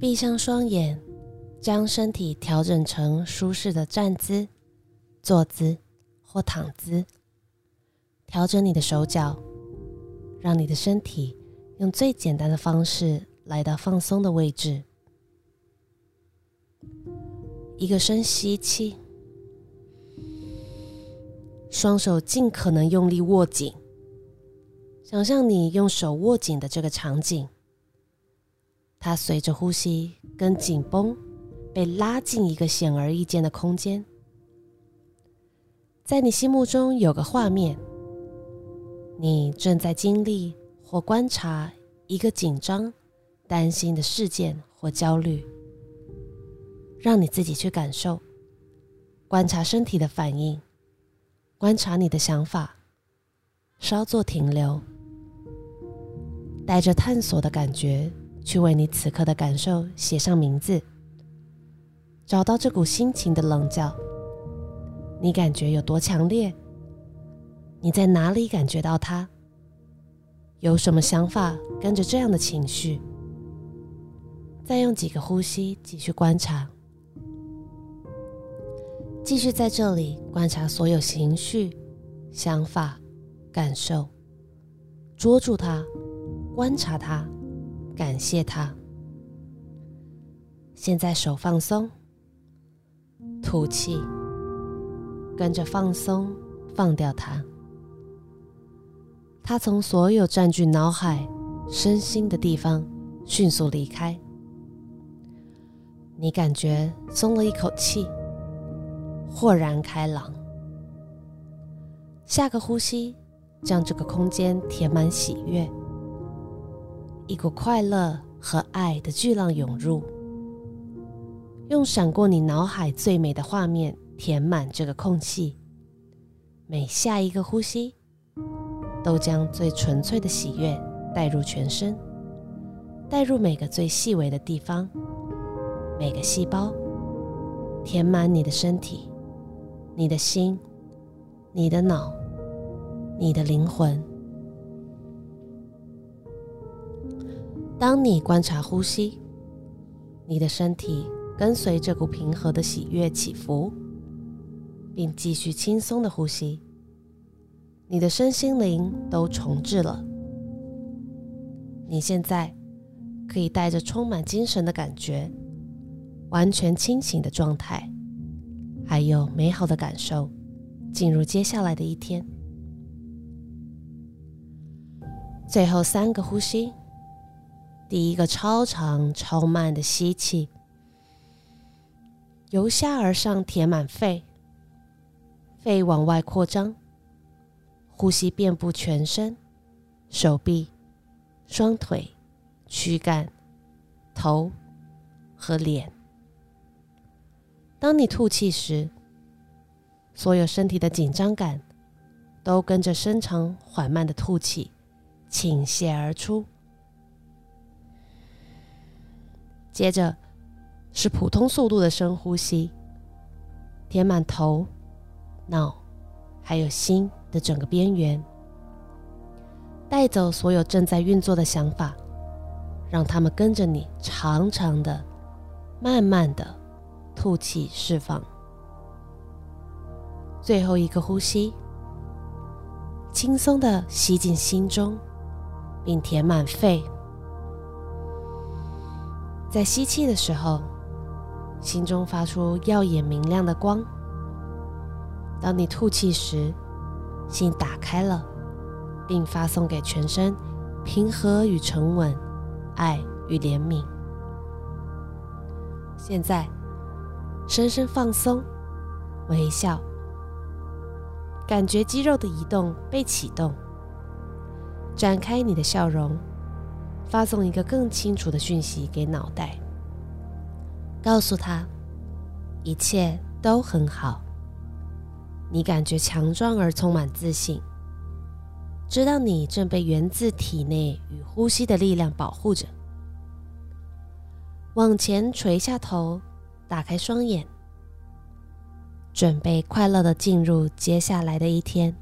闭上双眼，将身体调整成舒适的站姿、坐姿或躺姿。调整你的手脚，让你的身体用最简单的方式来到放松的位置。一个深吸气，双手尽可能用力握紧。想象你用手握紧的这个场景，它随着呼吸跟紧绷，被拉进一个显而易见的空间。在你心目中有个画面。你正在经历或观察一个紧张、担心的事件或焦虑，让你自己去感受、观察身体的反应，观察你的想法，稍作停留，带着探索的感觉去为你此刻的感受写上名字，找到这股心情的棱角，你感觉有多强烈？你在哪里感觉到它？有什么想法跟着这样的情绪？再用几个呼吸继续观察，继续在这里观察所有情绪、想法、感受，捉住它，观察它，感谢它。现在手放松，吐气，跟着放松，放掉它。他从所有占据脑海、身心的地方迅速离开。你感觉松了一口气，豁然开朗。下个呼吸，将这个空间填满喜悦，一股快乐和爱的巨浪涌入。用闪过你脑海最美的画面填满这个空隙。每下一个呼吸。都将最纯粹的喜悦带入全身，带入每个最细微的地方，每个细胞，填满你的身体、你的心、你的脑、你的灵魂。当你观察呼吸，你的身体跟随这股平和的喜悦起伏，并继续轻松的呼吸。你的身心灵都重置了。你现在可以带着充满精神的感觉，完全清醒的状态，还有美好的感受，进入接下来的一天。最后三个呼吸，第一个超长超慢的吸气，由下而上填满肺，肺往外扩张。呼吸遍布全身，手臂、双腿、躯干、头和脸。当你吐气时，所有身体的紧张感都跟着深长缓慢的吐气倾泻而出。接着是普通速度的深呼吸，填满头、脑还有心。的整个边缘，带走所有正在运作的想法，让他们跟着你长长的、慢慢的吐气释放。最后一个呼吸，轻松的吸进心中，并填满肺。在吸气的时候，心中发出耀眼明亮的光。当你吐气时，心打开了，并发送给全身平和与沉稳、爱与怜悯。现在，深深放松，微笑，感觉肌肉的移动被启动，展开你的笑容，发送一个更清楚的讯息给脑袋，告诉他一切都很好。你感觉强壮而充满自信，知道你正被源自体内与呼吸的力量保护着。往前垂下头，打开双眼，准备快乐的进入接下来的一天。